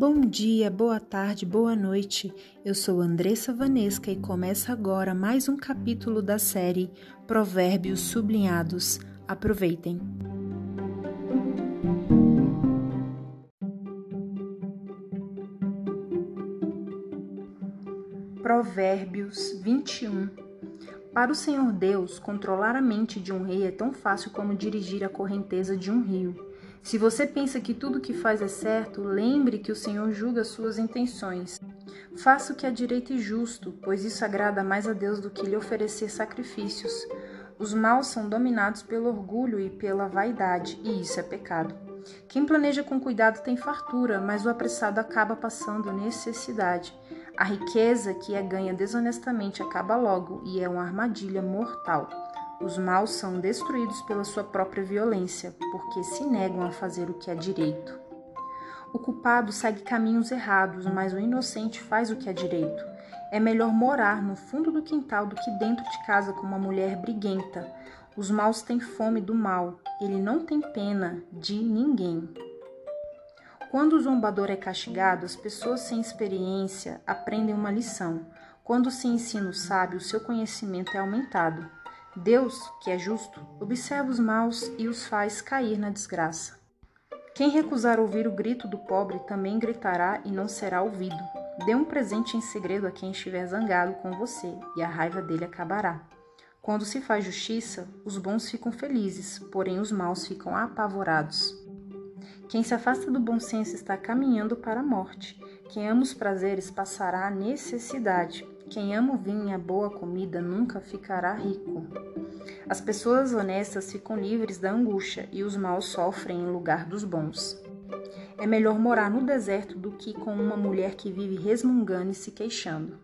Bom dia, boa tarde, boa noite. Eu sou Andressa Vanesca e começa agora mais um capítulo da série Provérbios Sublinhados. Aproveitem. Provérbios 21 Para o Senhor Deus, controlar a mente de um rei é tão fácil como dirigir a correnteza de um rio. Se você pensa que tudo que faz é certo, lembre que o Senhor julga suas intenções. Faça o que é direito e justo, pois isso agrada mais a Deus do que lhe oferecer sacrifícios. Os maus são dominados pelo orgulho e pela vaidade, e isso é pecado. Quem planeja com cuidado tem fartura, mas o apressado acaba passando necessidade. A riqueza que é ganha desonestamente acaba logo e é uma armadilha mortal. Os maus são destruídos pela sua própria violência, porque se negam a fazer o que é direito. O culpado segue caminhos errados, mas o inocente faz o que é direito. É melhor morar no fundo do quintal do que dentro de casa com uma mulher briguenta. Os maus têm fome do mal, ele não tem pena de ninguém. Quando o zombador é castigado, as pessoas sem experiência aprendem uma lição. Quando se ensina o sábio, seu conhecimento é aumentado. Deus, que é justo, observa os maus e os faz cair na desgraça. Quem recusar ouvir o grito do pobre também gritará e não será ouvido. Dê um presente em segredo a quem estiver zangado com você, e a raiva dele acabará. Quando se faz justiça, os bons ficam felizes, porém os maus ficam apavorados. Quem se afasta do bom senso está caminhando para a morte. Quem ama os prazeres passará a necessidade. Quem ama o vinho e a boa comida nunca ficará rico. As pessoas honestas ficam livres da angústia e os maus sofrem em lugar dos bons. É melhor morar no deserto do que com uma mulher que vive resmungando e se queixando.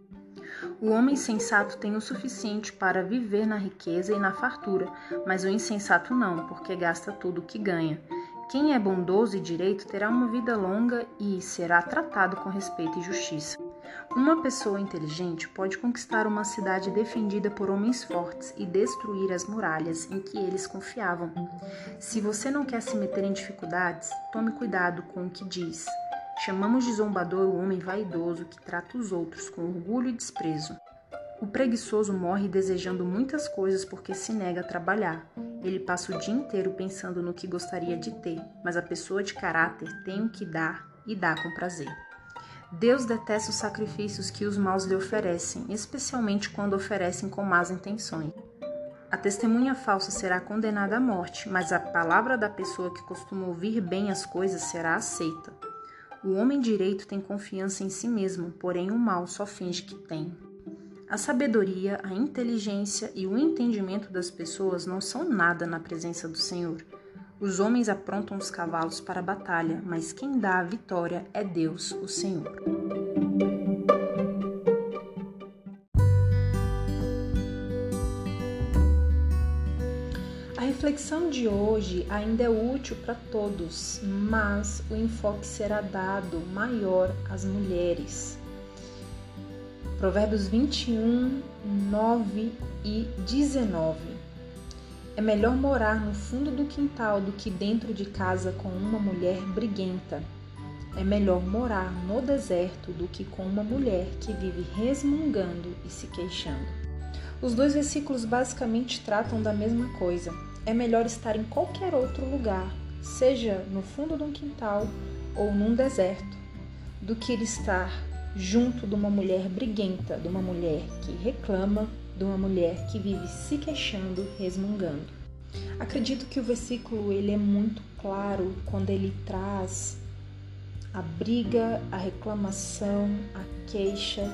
O homem sensato tem o suficiente para viver na riqueza e na fartura, mas o insensato não, porque gasta tudo o que ganha. Quem é bondoso e direito terá uma vida longa e será tratado com respeito e justiça. Uma pessoa inteligente pode conquistar uma cidade defendida por homens fortes e destruir as muralhas em que eles confiavam. Se você não quer se meter em dificuldades, tome cuidado com o que diz. Chamamos de zombador o homem vaidoso que trata os outros com orgulho e desprezo. O preguiçoso morre desejando muitas coisas porque se nega a trabalhar. Ele passa o dia inteiro pensando no que gostaria de ter, mas a pessoa de caráter tem o que dar e dá com prazer. Deus detesta os sacrifícios que os maus lhe oferecem, especialmente quando oferecem com más intenções. A testemunha falsa será condenada à morte, mas a palavra da pessoa que costuma ouvir bem as coisas será aceita. O homem direito tem confiança em si mesmo, porém o mal só finge que tem. A sabedoria, a inteligência e o entendimento das pessoas não são nada na presença do Senhor. Os homens aprontam os cavalos para a batalha, mas quem dá a vitória é Deus, o Senhor. A reflexão de hoje ainda é útil para todos, mas o enfoque será dado maior às mulheres. Provérbios 21, 9 e 19. É melhor morar no fundo do quintal do que dentro de casa com uma mulher briguenta. É melhor morar no deserto do que com uma mulher que vive resmungando e se queixando. Os dois versículos basicamente tratam da mesma coisa. É melhor estar em qualquer outro lugar, seja no fundo de um quintal ou num deserto, do que estar junto de uma mulher briguenta, de uma mulher que reclama, de uma mulher que vive se queixando, resmungando. Acredito que o versículo ele é muito claro quando ele traz a briga, a reclamação, a queixa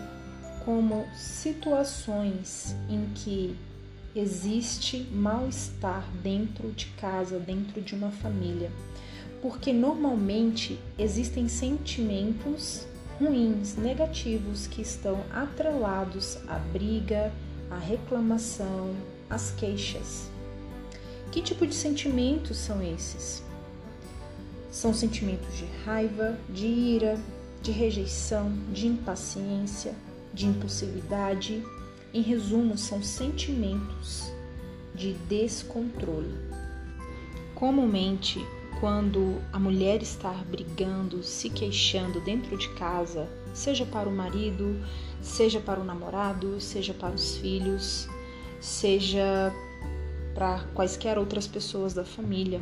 como situações em que existe mal-estar dentro de casa, dentro de uma família. Porque normalmente existem sentimentos ruins, negativos que estão atrelados à briga, à reclamação, às queixas. Que tipo de sentimentos são esses? São sentimentos de raiva, de ira, de rejeição, de impaciência, de impulsividade. Em resumo, são sentimentos de descontrole. Comumente, quando a mulher está brigando, se queixando dentro de casa, seja para o marido, seja para o namorado, seja para os filhos, seja para quaisquer outras pessoas da família.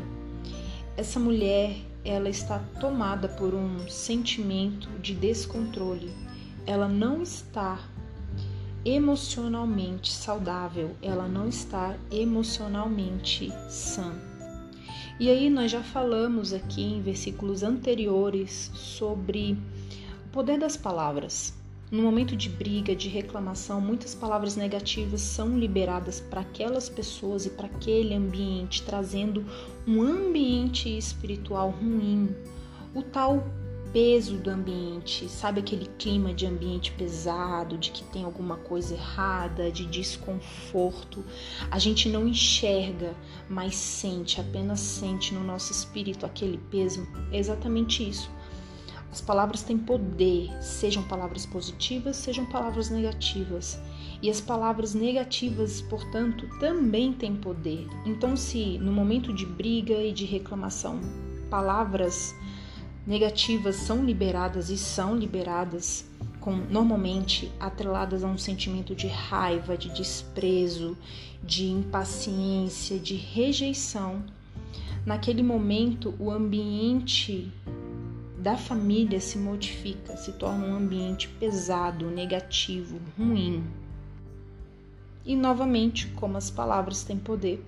Essa mulher, ela está tomada por um sentimento de descontrole. Ela não está emocionalmente saudável, ela não está emocionalmente sã. E aí nós já falamos aqui em versículos anteriores sobre o poder das palavras. No momento de briga, de reclamação, muitas palavras negativas são liberadas para aquelas pessoas e para aquele ambiente, trazendo um ambiente espiritual ruim. O tal peso do ambiente, sabe aquele clima de ambiente pesado, de que tem alguma coisa errada, de desconforto. A gente não enxerga, mas sente, apenas sente no nosso espírito aquele peso. É exatamente isso. As palavras têm poder, sejam palavras positivas, sejam palavras negativas. E as palavras negativas, portanto, também têm poder. Então, se no momento de briga e de reclamação, palavras negativas são liberadas e são liberadas com normalmente atreladas a um sentimento de raiva, de desprezo, de impaciência, de rejeição. Naquele momento, o ambiente da família se modifica, se torna um ambiente pesado, negativo, ruim. E novamente, como as palavras têm poder,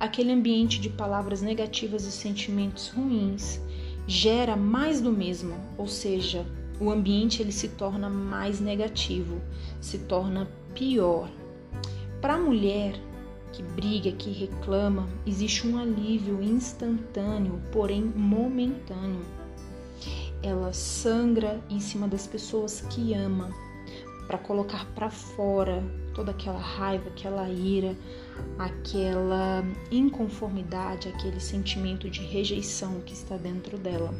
aquele ambiente de palavras negativas e sentimentos ruins gera mais do mesmo, ou seja, o ambiente ele se torna mais negativo, se torna pior. Para a mulher que briga, que reclama, existe um alívio instantâneo, porém momentâneo. Ela sangra em cima das pessoas que ama para colocar para fora toda aquela raiva, aquela ira, aquela inconformidade, aquele sentimento de rejeição que está dentro dela.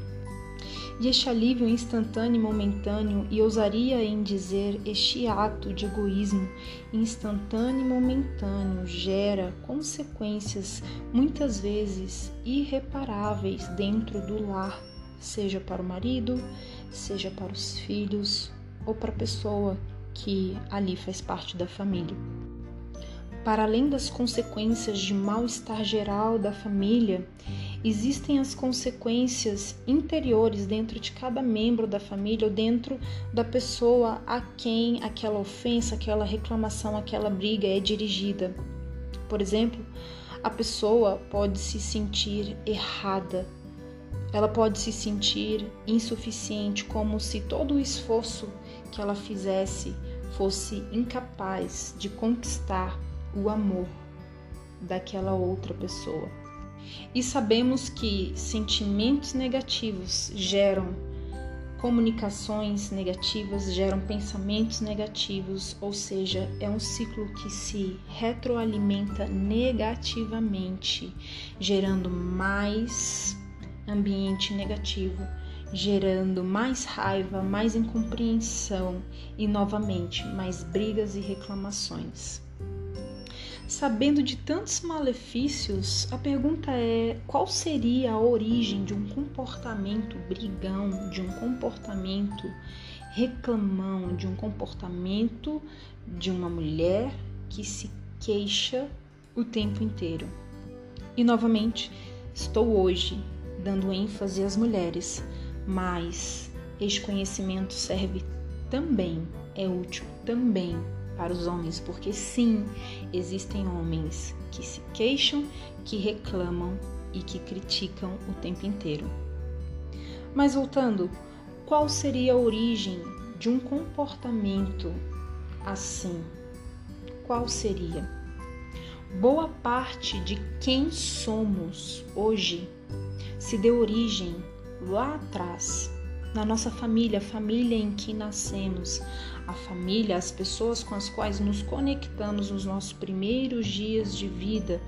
E este alívio instantâneo e momentâneo, e ousaria em dizer este ato de egoísmo instantâneo e momentâneo, gera consequências muitas vezes irreparáveis dentro do lar, seja para o marido, seja para os filhos ou para a pessoa que ali faz parte da família. Para além das consequências de mal-estar geral da família, existem as consequências interiores dentro de cada membro da família ou dentro da pessoa a quem aquela ofensa, aquela reclamação, aquela briga é dirigida. Por exemplo, a pessoa pode se sentir errada, ela pode se sentir insuficiente, como se todo o esforço que ela fizesse fosse incapaz de conquistar o amor daquela outra pessoa. E sabemos que sentimentos negativos geram comunicações negativas, geram pensamentos negativos, ou seja, é um ciclo que se retroalimenta negativamente, gerando mais ambiente negativo, gerando mais raiva, mais incompreensão e novamente mais brigas e reclamações. Sabendo de tantos malefícios, a pergunta é: qual seria a origem de um comportamento brigão, de um comportamento reclamão, de um comportamento de uma mulher que se queixa o tempo inteiro? E novamente, estou hoje dando ênfase às mulheres, mas este conhecimento serve também, é útil também para os homens, porque sim, existem homens que se queixam, que reclamam e que criticam o tempo inteiro. Mas voltando, qual seria a origem de um comportamento assim? Qual seria? Boa parte de quem somos hoje se deu origem lá atrás, na nossa família, a família em que nascemos, a família, as pessoas com as quais nos conectamos nos nossos primeiros dias de vida,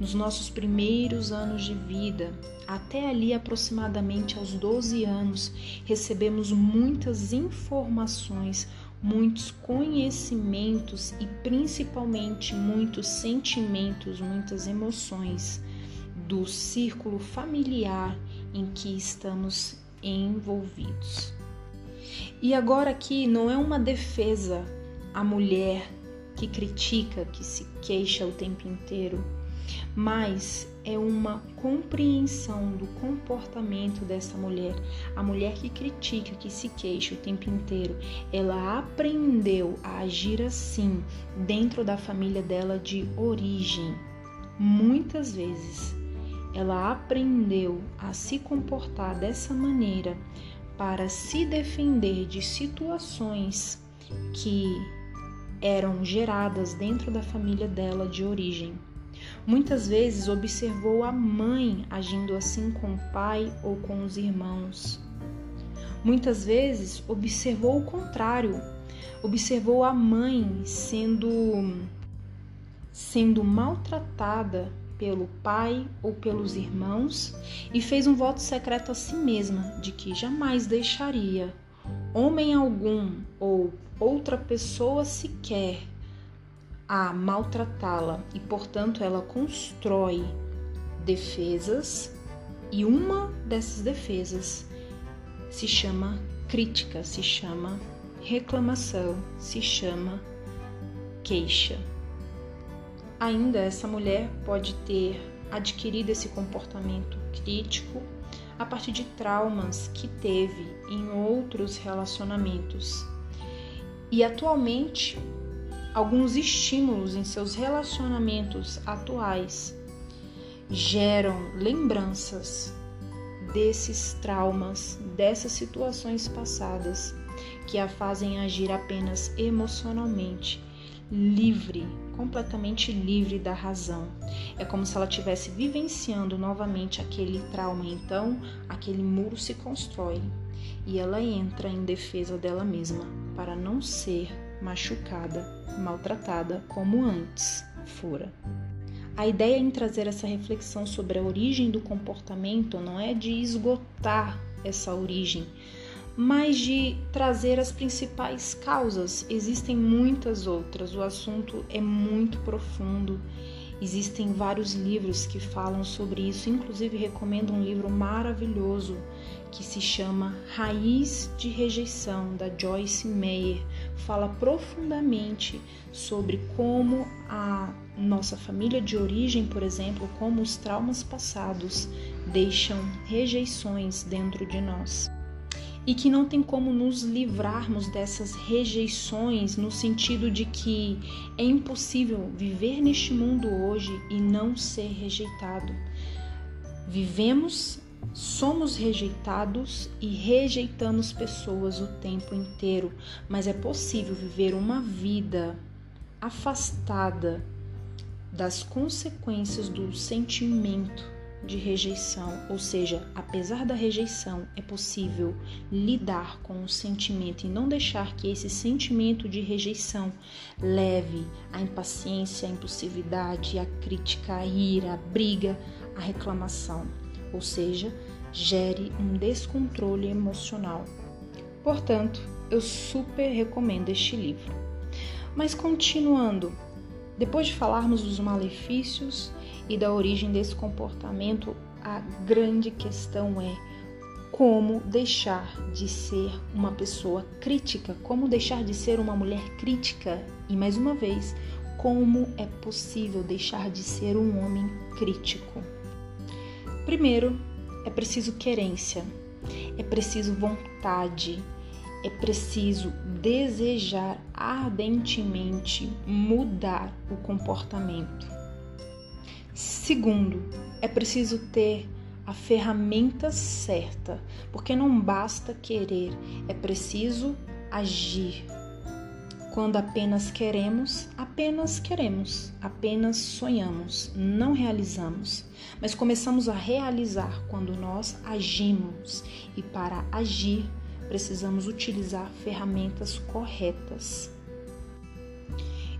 nos nossos primeiros anos de vida, até ali aproximadamente aos 12 anos, recebemos muitas informações, muitos conhecimentos e principalmente muitos sentimentos, muitas emoções do círculo familiar em que estamos envolvidos. E agora aqui não é uma defesa à mulher que critica, que se queixa o tempo inteiro, mas é uma compreensão do comportamento dessa mulher. A mulher que critica, que se queixa o tempo inteiro, ela aprendeu a agir assim dentro da família dela de origem. Muitas vezes ela aprendeu a se comportar dessa maneira para se defender de situações que eram geradas dentro da família dela de origem. Muitas vezes observou a mãe agindo assim com o pai ou com os irmãos. Muitas vezes observou o contrário, observou a mãe sendo sendo maltratada pelo pai ou pelos irmãos e fez um voto secreto a si mesma de que jamais deixaria homem algum ou outra pessoa sequer a maltratá-la e, portanto, ela constrói defesas e uma dessas defesas se chama crítica, se chama reclamação, se chama queixa. Ainda essa mulher pode ter adquirido esse comportamento crítico a partir de traumas que teve em outros relacionamentos. E atualmente, alguns estímulos em seus relacionamentos atuais geram lembranças desses traumas, dessas situações passadas que a fazem agir apenas emocionalmente livre, completamente livre da razão. É como se ela estivesse vivenciando novamente aquele trauma. Então, aquele muro se constrói e ela entra em defesa dela mesma para não ser machucada, maltratada como antes fora. A ideia em trazer essa reflexão sobre a origem do comportamento não é de esgotar essa origem, mas de trazer as principais causas. Existem muitas outras, o assunto é muito profundo. Existem vários livros que falam sobre isso, inclusive recomendo um livro maravilhoso que se chama Raiz de Rejeição, da Joyce Meyer. Fala profundamente sobre como a nossa família de origem, por exemplo, como os traumas passados deixam rejeições dentro de nós e que não tem como nos livrarmos dessas rejeições no sentido de que é impossível viver neste mundo hoje e não ser rejeitado. Vivemos, somos rejeitados e rejeitamos pessoas o tempo inteiro, mas é possível viver uma vida afastada das consequências do sentimento de rejeição, ou seja, apesar da rejeição, é possível lidar com o sentimento e não deixar que esse sentimento de rejeição leve à impaciência, à impulsividade, à crítica, à ira, à briga, à reclamação, ou seja, gere um descontrole emocional. Portanto, eu super recomendo este livro. Mas continuando, depois de falarmos dos malefícios e da origem desse comportamento, a grande questão é como deixar de ser uma pessoa crítica, como deixar de ser uma mulher crítica e, mais uma vez, como é possível deixar de ser um homem crítico. Primeiro, é preciso querência, é preciso vontade, é preciso desejar ardentemente mudar o comportamento. Segundo, é preciso ter a ferramenta certa, porque não basta querer, é preciso agir. Quando apenas queremos, apenas queremos, apenas sonhamos, não realizamos. Mas começamos a realizar quando nós agimos, e para agir, precisamos utilizar ferramentas corretas.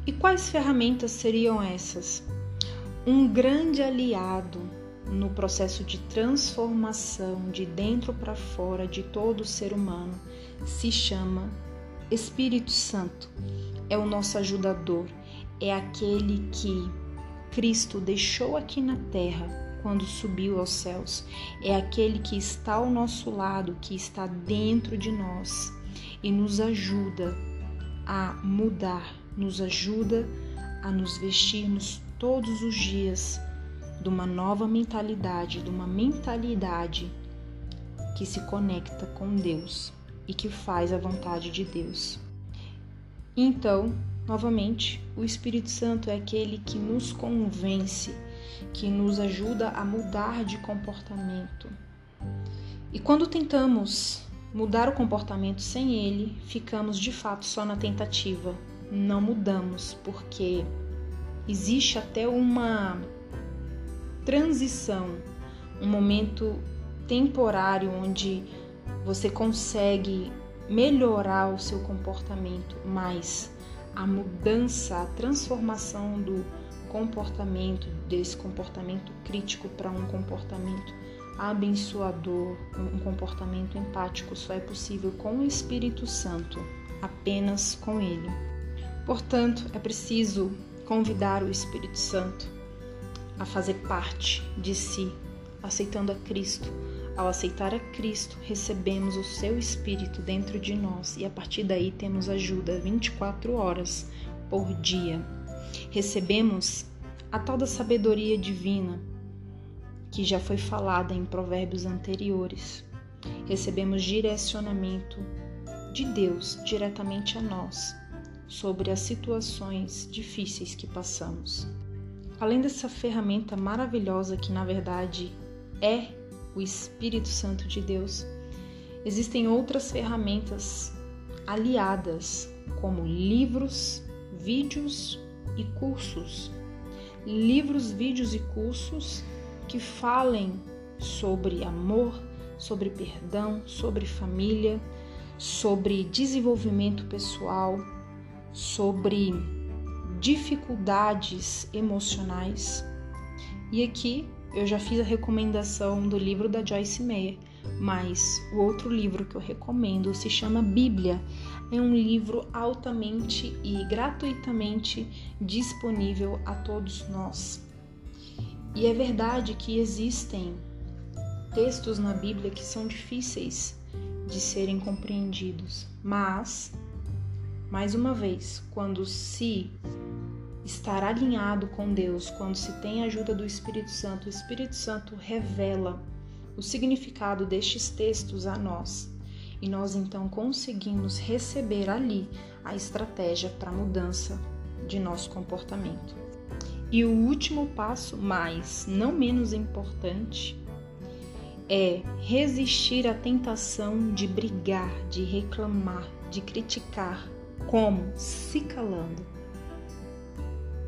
E quais ferramentas seriam essas? Um grande aliado no processo de transformação de dentro para fora de todo ser humano se chama Espírito Santo. É o nosso ajudador, é aquele que Cristo deixou aqui na terra quando subiu aos céus. É aquele que está ao nosso lado, que está dentro de nós e nos ajuda a mudar, nos ajuda a nos vestirmos todos os dias de uma nova mentalidade, de uma mentalidade que se conecta com Deus e que faz a vontade de Deus. Então, novamente, o Espírito Santo é aquele que nos convence, que nos ajuda a mudar de comportamento. E quando tentamos mudar o comportamento sem ele, ficamos de fato só na tentativa. Não mudamos, porque existe até uma transição, um momento temporário onde você consegue melhorar o seu comportamento, mas a mudança, a transformação do comportamento, desse comportamento crítico para um comportamento abençoador, um comportamento empático, só é possível com o Espírito Santo, apenas com Ele. Portanto, é preciso convidar o Espírito Santo a fazer parte de si, aceitando a Cristo. Ao aceitar a Cristo, recebemos o seu Espírito dentro de nós e a partir daí temos ajuda 24 horas por dia. Recebemos a tal da sabedoria divina que já foi falada em provérbios anteriores. Recebemos direcionamento de Deus diretamente a nós sobre as situações difíceis que passamos. Além dessa ferramenta maravilhosa que na verdade é o Espírito Santo de Deus, existem outras ferramentas aliadas, como livros, vídeos e cursos. Livros, vídeos e cursos que falem sobre amor, sobre perdão, sobre família, sobre desenvolvimento pessoal, sobre dificuldades emocionais. E aqui eu já fiz a recomendação do livro da Joyce Meyer, mas o outro livro que eu recomendo se chama Bíblia. É um livro altamente e gratuitamente disponível a todos nós. E é verdade que existem textos na Bíblia que são difíceis de serem compreendidos, mas, mais uma vez, quando se estar alinhado com Deus, quando se tem a ajuda do Espírito Santo, o Espírito Santo revela o significado destes textos a nós. E nós então conseguimos receber ali a estratégia para a mudança de nosso comportamento. E o último passo, mas não menos importante, é resistir à tentação de brigar, de reclamar, de criticar. Como? Se calando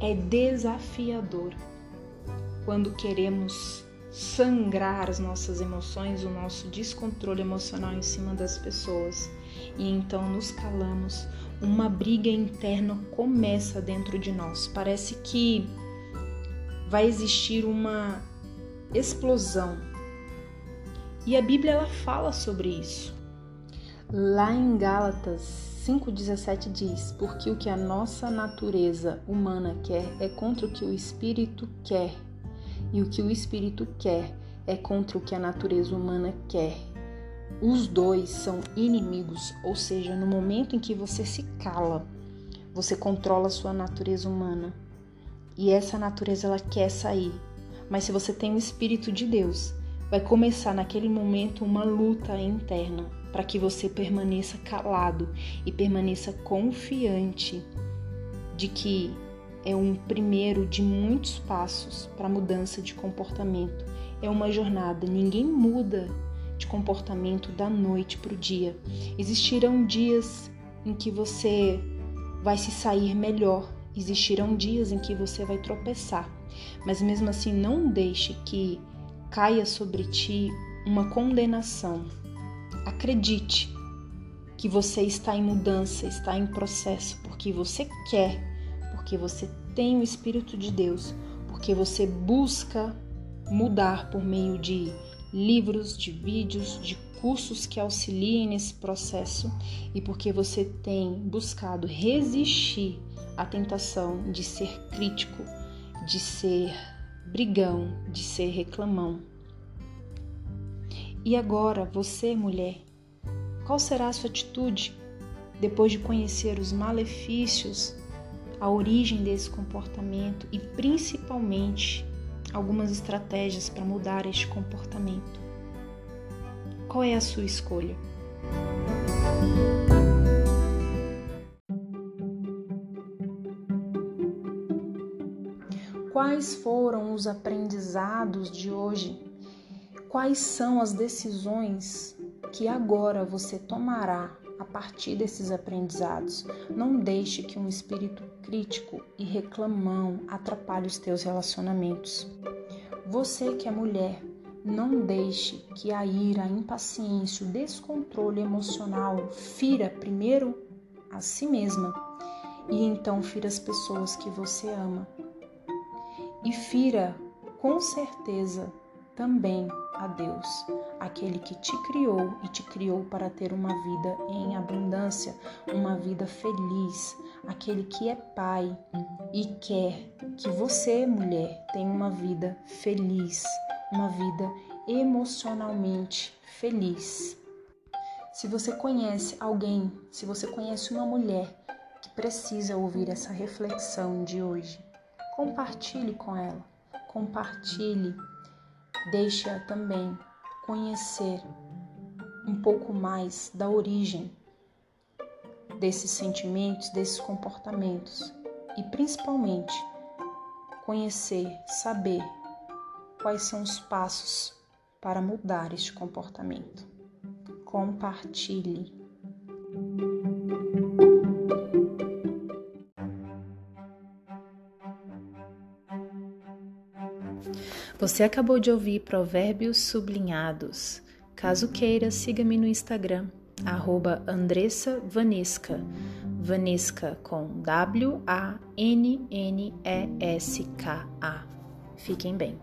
é desafiador quando queremos sangrar as nossas emoções, o nosso descontrole emocional em cima das pessoas e então nos calamos. Uma briga interna começa dentro de nós. Parece que vai existir uma explosão. E a Bíblia ela fala sobre isso. Lá em Gálatas 5,17 diz: Porque o que a nossa natureza humana quer é contra o que o espírito quer, e o que o espírito quer é contra o que a natureza humana quer. Os dois são inimigos, ou seja, no momento em que você se cala, você controla a sua natureza humana. E essa natureza ela quer sair. Mas se você tem o espírito de Deus, vai começar naquele momento uma luta interna para que você permaneça calado e permaneça confiante de que é um primeiro de muitos passos para mudança de comportamento. É uma jornada, ninguém muda de comportamento da noite para o dia. Existirão dias em que você vai se sair melhor, existirão dias em que você vai tropeçar, mas mesmo assim não deixe que caia sobre ti uma condenação Acredite que você está em mudança, está em processo, porque você quer, porque você tem o Espírito de Deus, porque você busca mudar por meio de livros, de vídeos, de cursos que auxiliem nesse processo e porque você tem buscado resistir à tentação de ser crítico, de ser brigão, de ser reclamão. E agora, você, mulher, qual será a sua atitude depois de conhecer os malefícios, a origem desse comportamento e principalmente algumas estratégias para mudar este comportamento? Qual é a sua escolha? Quais foram os aprendizados de hoje? Quais são as decisões que agora você tomará a partir desses aprendizados? Não deixe que um espírito crítico e reclamão atrapalhe os teus relacionamentos. Você que é mulher, não deixe que a ira, a impaciência, o descontrole emocional fira primeiro a si mesma e então fira as pessoas que você ama. E fira com certeza também a Deus, aquele que te criou e te criou para ter uma vida em abundância, uma vida feliz, aquele que é pai e quer que você, mulher, tenha uma vida feliz uma vida emocionalmente feliz. Se você conhece alguém, se você conhece uma mulher que precisa ouvir essa reflexão de hoje, compartilhe com ela, compartilhe, deixe-a também conhecer um pouco mais da origem desses sentimentos, desses comportamentos e principalmente conhecer, saber quais são os passos para mudar este comportamento. Compartilhe. Você acabou de ouvir Provérbios Sublinhados. Caso queira, siga-me no Instagram, arroba Andressa Vanesca. Vanesca com W-A-N-N-E-S-K-A. Fiquem bem.